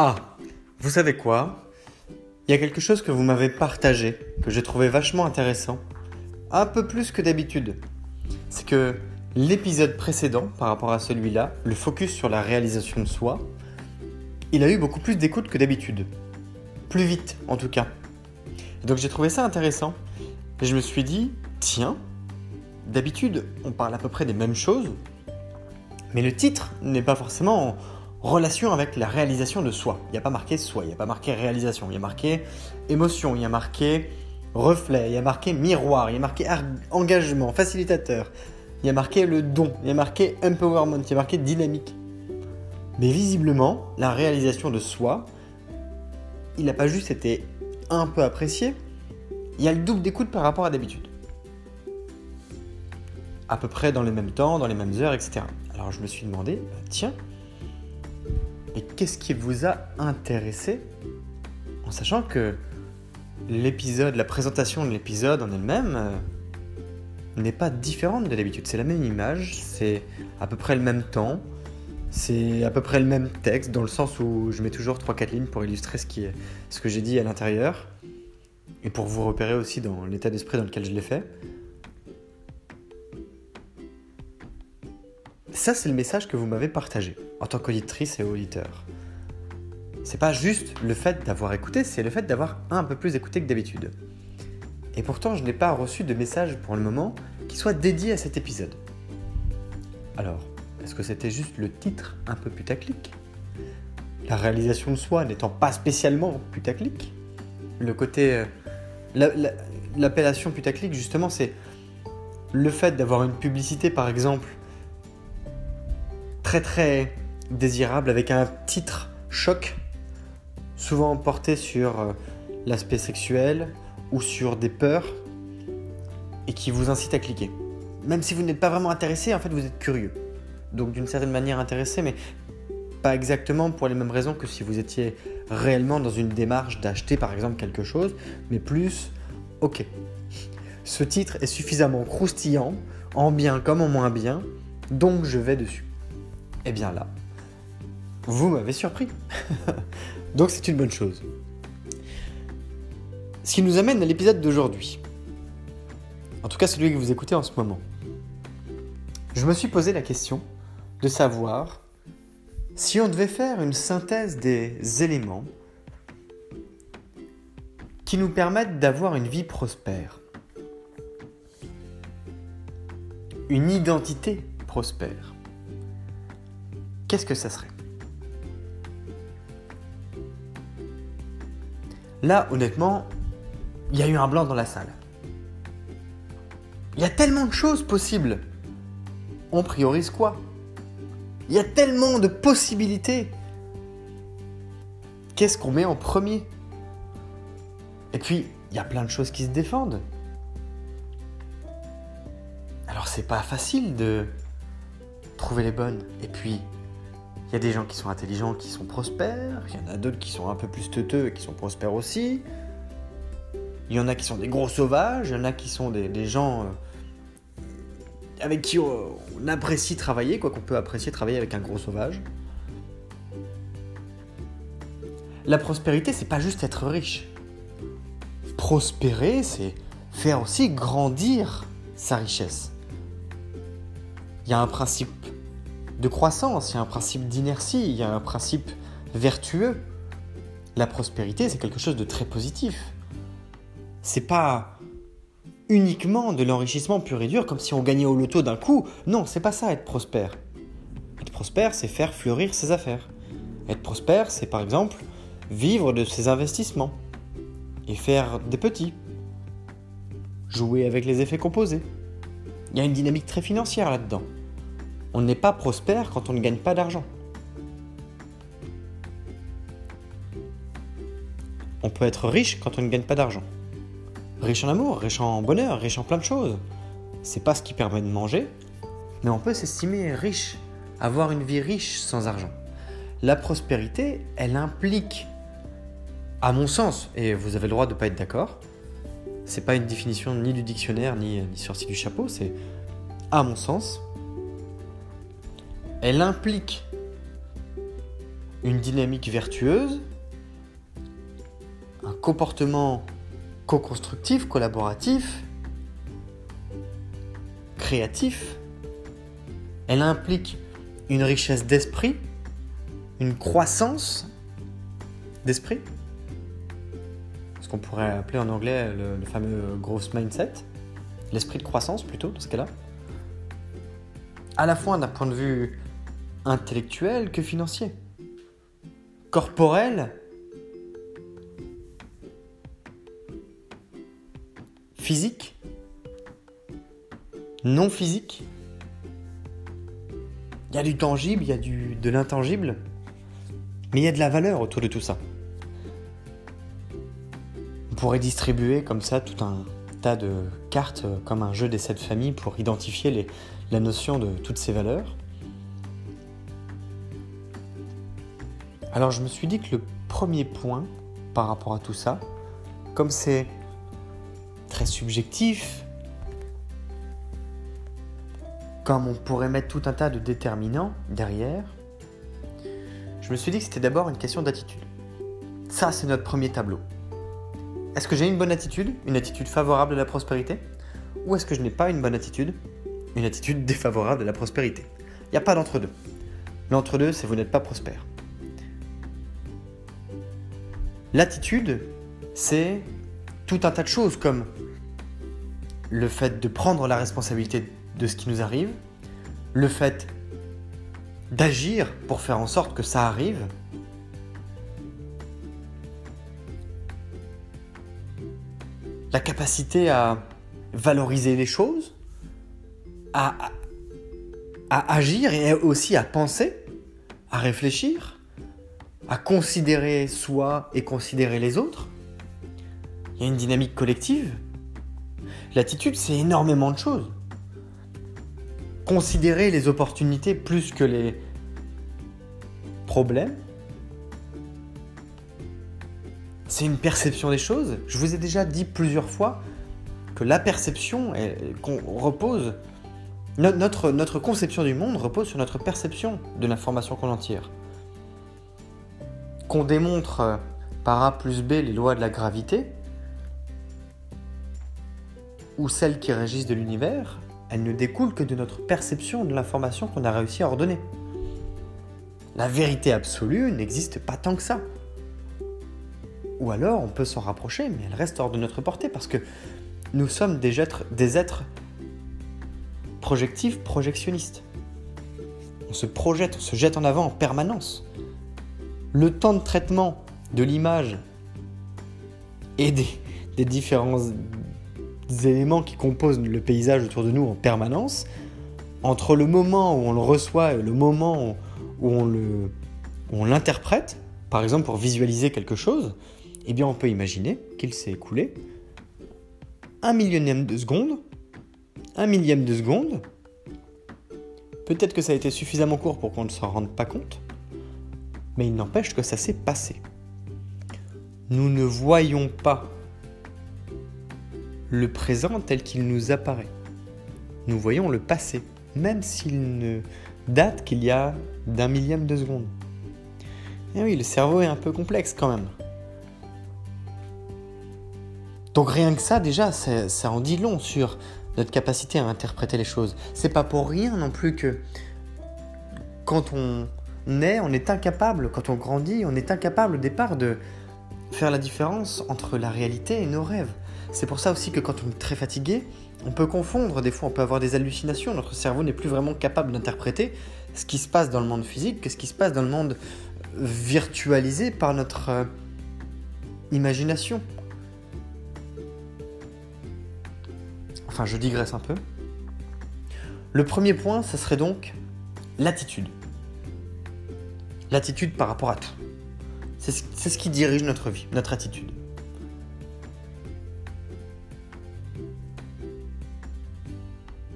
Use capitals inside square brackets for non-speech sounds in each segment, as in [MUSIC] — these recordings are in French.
Ah, vous savez quoi? Il y a quelque chose que vous m'avez partagé, que j'ai trouvé vachement intéressant, un peu plus que d'habitude. C'est que l'épisode précédent, par rapport à celui-là, le focus sur la réalisation de soi, il a eu beaucoup plus d'écoute que d'habitude. Plus vite, en tout cas. Donc j'ai trouvé ça intéressant. Et je me suis dit, tiens, d'habitude, on parle à peu près des mêmes choses, mais le titre n'est pas forcément relation avec la réalisation de soi. Il n'y a pas marqué soi, il n'y a pas marqué réalisation, il y a marqué émotion, il y a marqué reflet, il y a marqué miroir, il y a marqué engagement, facilitateur, il y a marqué le don, il y a marqué empowerment, il y a marqué dynamique. Mais visiblement, la réalisation de soi, il n'a pas juste été un peu apprécié, il y a le double d'écoute par rapport à d'habitude. À peu près dans les mêmes temps, dans les mêmes heures, etc. Alors je me suis demandé, bah, tiens, et qu'est-ce qui vous a intéressé en sachant que l'épisode, la présentation de l'épisode en elle-même euh, n'est pas différente de d'habitude. C'est la même image, c'est à peu près le même temps, c'est à peu près le même texte dans le sens où je mets toujours 3-4 lignes pour illustrer ce, ce que j'ai dit à l'intérieur et pour vous repérer aussi dans l'état d'esprit dans lequel je l'ai fait. Ça, c'est le message que vous m'avez partagé en tant qu'auditrice et auditeur. C'est pas juste le fait d'avoir écouté, c'est le fait d'avoir un peu plus écouté que d'habitude. Et pourtant, je n'ai pas reçu de message pour le moment qui soit dédié à cet épisode. Alors, est-ce que c'était juste le titre un peu putaclic? La réalisation de soi n'étant pas spécialement putaclic? Le côté. Euh, l'appellation putaclic, justement, c'est le fait d'avoir une publicité, par exemple, très très désirable avec un titre choc, souvent porté sur euh, l'aspect sexuel ou sur des peurs et qui vous incite à cliquer. Même si vous n'êtes pas vraiment intéressé, en fait vous êtes curieux. Donc d'une certaine manière intéressé, mais pas exactement pour les mêmes raisons que si vous étiez réellement dans une démarche d'acheter par exemple quelque chose, mais plus, ok, ce titre est suffisamment croustillant, en bien comme en moins bien, donc je vais dessus. Eh bien là, vous m'avez surpris. [LAUGHS] Donc c'est une bonne chose. Ce qui nous amène à l'épisode d'aujourd'hui. En tout cas celui que vous écoutez en ce moment. Je me suis posé la question de savoir si on devait faire une synthèse des éléments qui nous permettent d'avoir une vie prospère. Une identité prospère qu'est-ce que ça serait? Là, honnêtement, il y a eu un blanc dans la salle. Il y a tellement de choses possibles. On priorise quoi? Il y a tellement de possibilités. Qu'est-ce qu'on met en premier? Et puis, il y a plein de choses qui se défendent. Alors, c'est pas facile de trouver les bonnes. Et puis, il y a des gens qui sont intelligents, qui sont prospères. Il y en a d'autres qui sont un peu plus teuteux et qui sont prospères aussi. Il y en a qui sont des gros sauvages. Il y en a qui sont des, gens euh, avec qui on, apprécie travailler, quoi qu'on peut apprécier travailler avec un gros sauvage. La prospérité, c'est pas juste être riche. Prospérer, c'est faire aussi grandir sa richesse. Il y a un principe de croissance, il y a un principe d'inertie, il y a un principe vertueux. La prospérité, c'est quelque chose de très positif. C'est pas uniquement de l'enrichissement pur et dur, comme si on gagnait au loto d'un coup. Non, c'est pas ça être prospère. Être prospère, c'est faire fleurir ses affaires. Être prospère, c'est par exemple vivre de ses investissements et faire des petits. Jouer avec les effets composés. Il y a une dynamique très financière là-dedans. On n'est pas prospère quand on ne gagne pas d'argent. On peut être riche quand on ne gagne pas d'argent. Riche en amour, riche en bonheur, riche en plein de choses. C'est pas ce qui permet de manger, mais on peut s'estimer riche, avoir une vie riche sans argent. La prospérité, elle implique, à mon sens, et vous avez le droit de ne pas être d'accord, c'est pas une définition ni du dictionnaire ni, ni sortie du chapeau, c'est à mon sens, elle implique une dynamique vertueuse, un comportement co-constructif, collaboratif, créatif. Elle implique une richesse d'esprit, une croissance d'esprit, ce qu'on pourrait appeler en anglais le, fameux growth mindset, l'esprit de croissance plutôt dans ce cas-là, à la fois d'un point de vue intellectuel que financier, corporel physique, non physique. Il y a du tangible, il y a du, de l'intangible, mais il y a de la valeur autour de tout ça. On pourrait distribuer comme ça tout un tas de cartes comme un jeu des sept familles pour identifier la notion de toutes ces valeurs. Alors je me suis dit que le premier point par rapport à tout ça, comme c'est très subjectif, comme on pourrait mettre tout un tas de déterminants derrière, je me suis dit que c'était d'abord une question d'attitude. Ça, c'est notre premier tableau. Est-ce que j'ai une bonne attitude, une attitude favorable à la prospérité Ou est-ce que je n'ai pas une bonne attitude, une attitude défavorable à la prospérité? Il n'y a pas d'entre-deux. L'entre-deux, c'est vous n'êtes pas prospère. L'attitude, c'est tout un tas de choses comme le fait de prendre la responsabilité de ce qui nous arrive, le fait d'agir pour faire en sorte que ça arrive, la capacité à valoriser les choses, à, agir et aussi à penser, à réfléchir, à considérer soi et considérer les autres. Il y a une dynamique collective L'attitude, c'est énormément de choses. Considérer les opportunités plus que les problèmes. C'est une perception des choses. Je vous ai déjà dit plusieurs fois que la perception repose, notre, notre conception du monde repose sur notre perception de l'information qu'on en tire. Qu'on démontre euh, par A plus B les lois de la gravité, ou celles qui régissent de l'univers, elles ne découlent que de notre perception de l'information qu'on a réussi à ordonner. La vérité absolue n'existe pas tant que ça. Ou alors on peut s'en rapprocher, mais elle reste hors de notre portée parce que nous sommes des êtres, des êtres projectifs, projectionnistes. On se projette, on se jette en avant en permanence. Le temps de traitement de l'image et des, différents éléments qui composent le paysage autour de nous en permanence, entre le moment où on le reçoit et le moment où on l'interprète, par exemple pour visualiser quelque chose, eh bien on peut imaginer qu'il s'est écoulé un millionième de seconde, un millième de seconde. Peut-être que ça a été suffisamment court pour qu'on ne s'en rende pas compte, mais il n'empêche que ça s'est passé. Nous ne voyons pas le présent tel qu'il nous apparaît. nous voyons le passé, même s'il ne date qu'il y a d'un millième de seconde. Et oui, le cerveau est un peu complexe quand même. Donc rien que ça, déjà, ça, ça en dit long sur notre capacité à interpréter les choses. C'est pas pour rien non plus que quand on on est incapable, quand on grandit, on est incapable au départ de faire la différence entre la réalité et nos rêves. C'est pour ça aussi que quand on est très fatigué, on peut confondre, des fois on peut avoir des hallucinations, notre cerveau n'est plus vraiment capable d'interpréter ce qui se passe dans le monde physique que ce qui se passe dans le monde virtualisé par notre euh, imagination. Enfin, je digresse un peu. Le premier point, ce serait donc l'attitude. L'attitude par rapport à tout. C'est ce qui dirige notre vie, notre attitude.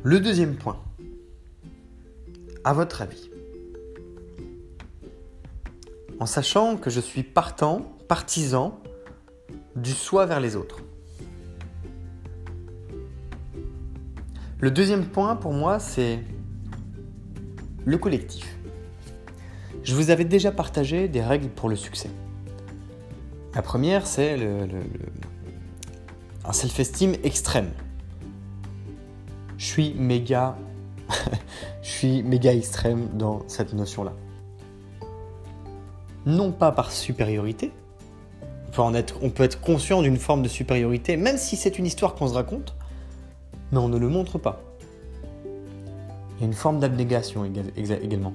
Le deuxième point, à votre avis, en sachant que je suis partant, partisan du soi vers les autres. Le deuxième point pour moi, c'est le collectif. Je vous avais déjà partagé des règles pour le succès. La première, c'est un self-esteem extrême [LAUGHS] je suis méga, extrême dans cette notion-là. Non pas par supériorité, on peut être conscient d'une forme de supériorité, même si c'est une histoire qu'on se raconte, mais on ne le montre pas. Il y a une forme d'abnégation également.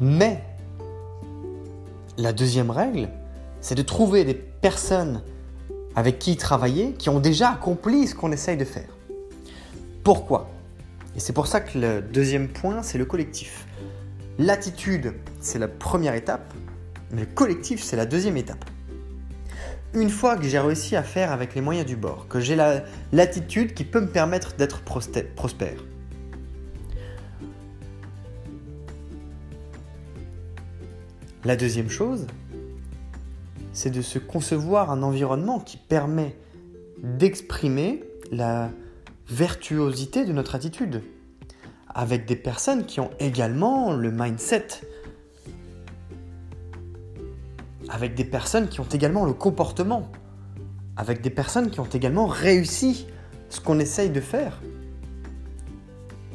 Mais la deuxième règle, c'est de trouver des personnes avec qui travailler qui ont déjà accompli ce qu'on essaye de faire. Pourquoi? Et c'est pour ça que le deuxième point, c'est le collectif. L'attitude, c'est la première étape, mais le collectif, c'est la deuxième étape. Une fois que j'ai réussi à faire avec les moyens du bord, que j'ai l'attitude qui peut me permettre d'être prospère, La deuxième chose, c'est de se concevoir un environnement qui permet d'exprimer la vertuosité de notre attitude, avec des personnes qui ont également le mindset, avec des personnes qui ont également le comportement, avec des personnes qui ont également réussi ce qu'on essaye de faire,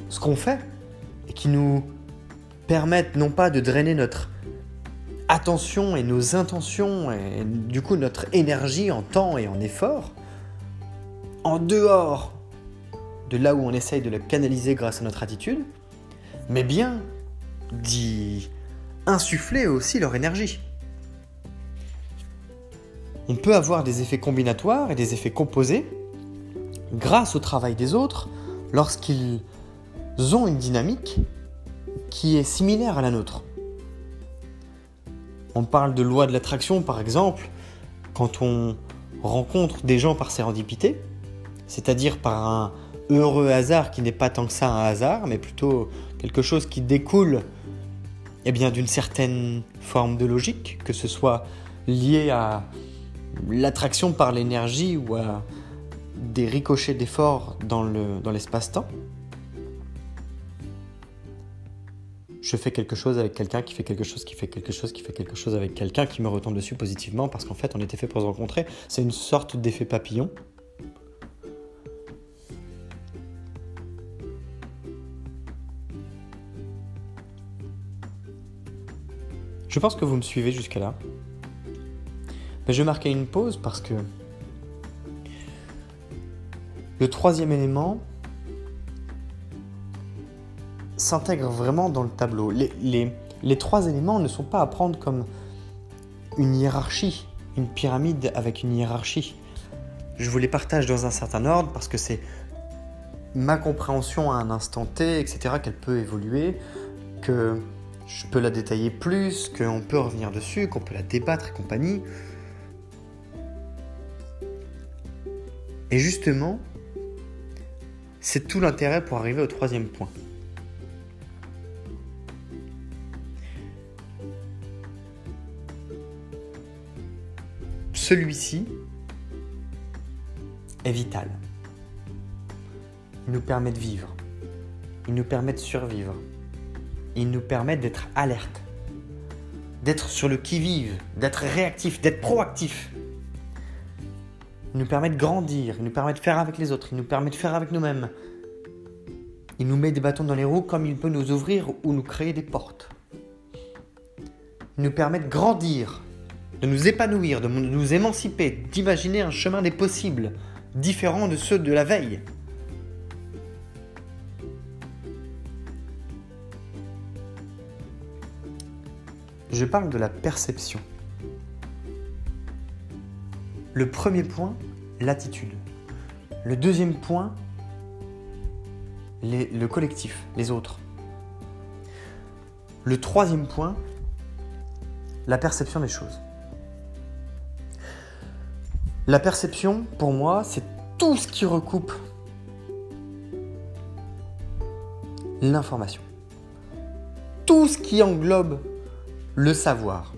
ce qu'on fait, et qui nous permettent non pas de drainer notre attention et nos intentions, et du coup notre énergie en temps et en effort, en dehors de là où on essaye de le canaliser grâce à notre attitude, mais bien d'y insuffler aussi leur énergie. On peut avoir des effets combinatoires et des effets composés grâce au travail des autres lorsqu'ils ont une dynamique qui est similaire à la nôtre. On parle de loi de l'attraction par exemple quand on rencontre des gens par sérendipité, c'est-à-dire par un, heureux hasard qui n'est pas tant que ça un hasard, mais plutôt quelque chose qui découle eh d'une certaine forme de logique, que ce soit lié à l'attraction par l'énergie ou à des ricochets d'efforts dans l'espace-temps. Je fais quelque chose avec quelqu'un qui fait quelque chose, qui fait quelque chose, qui fait quelque chose avec quelqu'un qui me retombe dessus positivement parce qu'en fait on était fait pour se rencontrer. C'est une sorte d'effet papillon. Je pense que vous me suivez jusqu'à là. Mais je vais marquer une pause parce que le troisième élément s'intègre vraiment dans le tableau. Les, les, trois éléments ne sont pas à prendre comme une hiérarchie, une pyramide avec une hiérarchie. Je vous les partage dans un certain ordre parce que c'est ma compréhension à un instant T, etc., qu'elle peut évoluer, que je peux la détailler plus, qu'on peut revenir dessus, qu'on peut la débattre et compagnie. Et justement, c'est tout l'intérêt pour arriver au troisième point. Celui-ci est vital. Il nous permet de vivre. il nous permet de survivre. Il nous permet d'être alerte, d'être sur le qui-vive, d'être réactif, d'être proactif. Il nous permet de grandir, il nous permet de faire avec les autres, il nous permet de faire avec nous-mêmes. Il nous met des bâtons dans les roues comme il peut nous ouvrir ou nous créer des portes. Il nous permet de grandir, de nous épanouir, de nous émanciper, d'imaginer un chemin des possibles, différent de ceux de la veille. Je parle de la perception. Le premier point, l'attitude. Le deuxième point, le collectif, les autres. Le troisième point, la perception des choses. La perception, pour moi, c'est tout ce qui recoupe l'information. Tout ce qui englobe le savoir.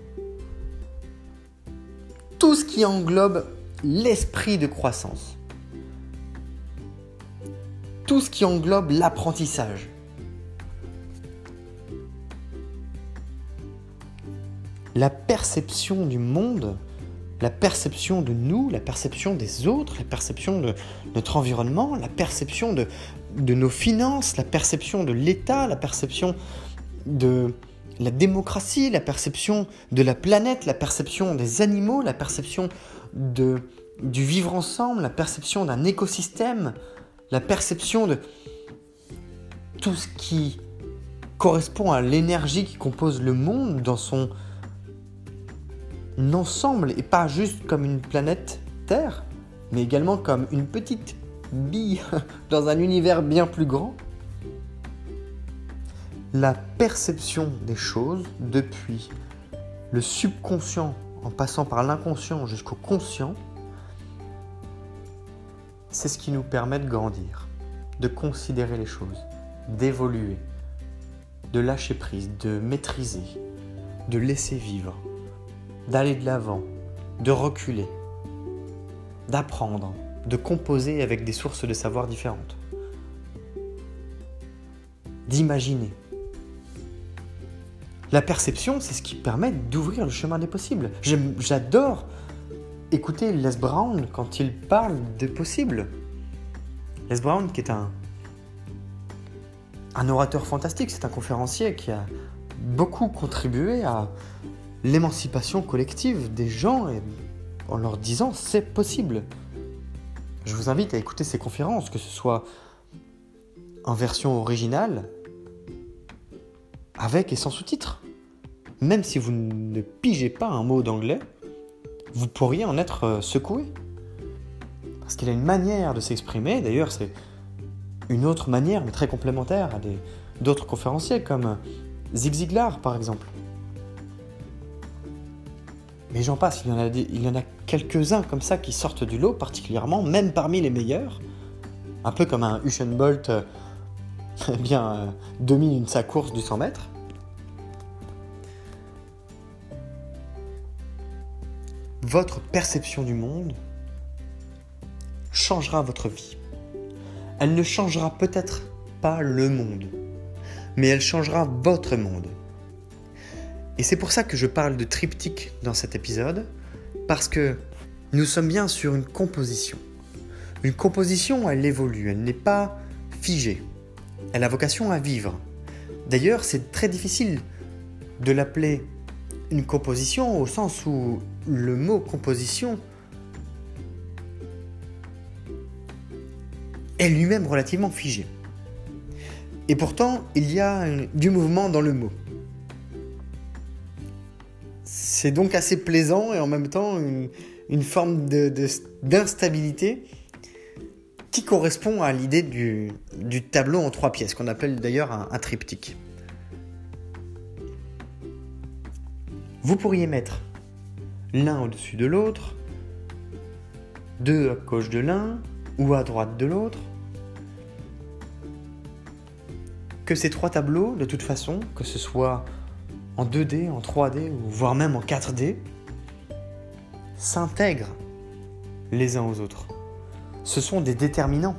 Tout ce qui englobe l'esprit de croissance. Tout ce qui englobe l'apprentissage. La perception du monde, la perception de nous, la perception des autres, la perception de notre environnement, la perception de, nos finances, la perception de l'État, la perception de, la démocratie, la perception de la planète, la perception des animaux, la perception de, du vivre ensemble, la perception d'un écosystème, la perception de tout ce qui correspond à l'énergie qui compose le monde dans son ensemble et pas juste comme une planète Terre, mais également comme une petite bille [LAUGHS] dans un univers bien plus grand. La perception des choses depuis le subconscient en passant par l'inconscient jusqu'au conscient, c'est ce qui nous permet de grandir, de considérer les choses, d'évoluer, de lâcher prise, de maîtriser, de laisser vivre, d'aller de l'avant, de reculer, d'apprendre, de composer avec des sources de savoir différentes, d'imaginer. La perception, c'est ce qui permet d'ouvrir le chemin des possibles. J'adore écouter Les Brown quand il parle des possibles. Les Brown, qui est un, un orateur fantastique, c'est un conférencier qui a beaucoup contribué à l'émancipation collective des gens en leur disant c'est possible. Je vous invite à écouter ces conférences, que ce soit en version originale avec et sans sous-titres. Même si vous ne pigez pas un mot d'anglais, vous pourriez en être euh, secoué. Parce qu'il a une manière de s'exprimer, d'ailleurs c'est une autre manière, mais très complémentaire à d'autres conférenciers comme Zig Ziglar par exemple. Mais j'en passe, il y en a, a quelques-uns comme ça qui sortent du lot particulièrement, même parmi les meilleurs. Un peu comme un Usain Bolt euh, [LAUGHS] bien, domine sa course du 100 mètres. Votre perception du monde changera votre vie. Elle ne changera peut-être pas le monde, mais elle changera votre monde. Et c'est pour ça que je parle de triptyque dans cet épisode, parce que nous sommes bien sur une composition. Une composition, elle évolue, elle n'est pas figée. Elle a vocation à vivre. D'ailleurs, c'est très difficile de l'appeler une composition au sens où le mot composition est lui-même relativement figé. Et pourtant, il y a du mouvement dans le mot. C'est donc assez plaisant et en même temps une, forme d'instabilité qui correspond à l'idée du, tableau en trois pièces, qu'on appelle d'ailleurs un, triptyque. Vous pourriez mettre l'un au-dessus de l'autre, deux à gauche de l'un ou à droite de l'autre. Que ces trois tableaux, de toute façon, que ce soit en 2D, en 3D ou voire même en 4D, s'intègrent les uns aux autres. Ce sont des déterminants.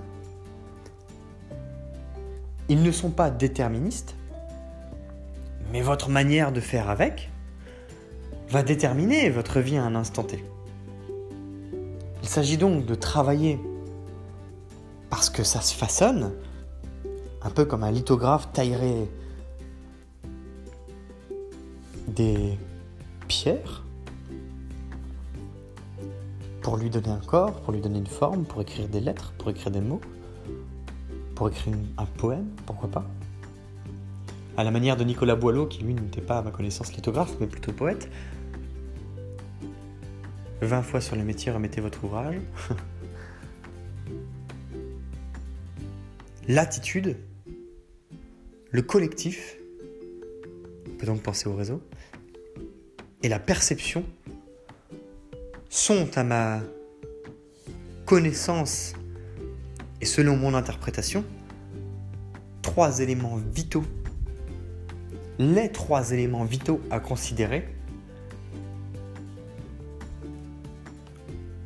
ils ne sont pas déterministes, mais votre manière de faire avec va déterminer votre vie à un instant T. Il s'agit donc de travailler parce que ça se façonne, un peu comme un lithographe taillerait des pierres pour lui donner un corps, pour lui donner une forme, pour écrire des lettres, pour écrire des mots, pour écrire un poème, pourquoi pas. À la manière de Nicolas Boileau, qui lui n'était pas à ma connaissance lithographe, mais plutôt poète. 20 fois sur le métier, remettez votre ouvrage. [LAUGHS] L'attitude, le collectif, on peut donc penser au réseau, et la perception sont à ma connaissance et selon mon interprétation trois éléments vitaux, les trois éléments vitaux à considérer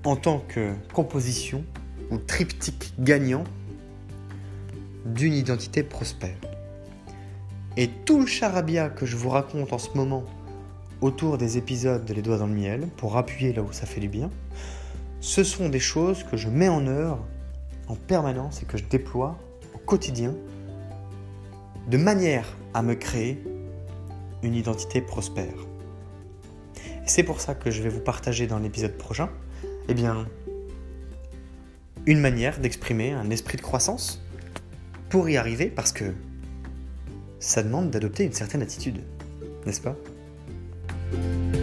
en tant que composition ou triptyque gagnant d'une identité prospère. Et tout le charabia que je vous raconte en ce moment autour des épisodes de Les Doigts dans le Miel, pour appuyer là où ça fait du bien, ce sont des choses que je mets en œuvre en permanence et que je déploie au quotidien de manière à me créer une identité prospère. c'est pour ça que je vais vous partager dans l'épisode prochain, eh bien, une manière d'exprimer un esprit de croissance pour y arriver parce que ça demande d'adopter une certaine attitude, n'est-ce pas? Thank you.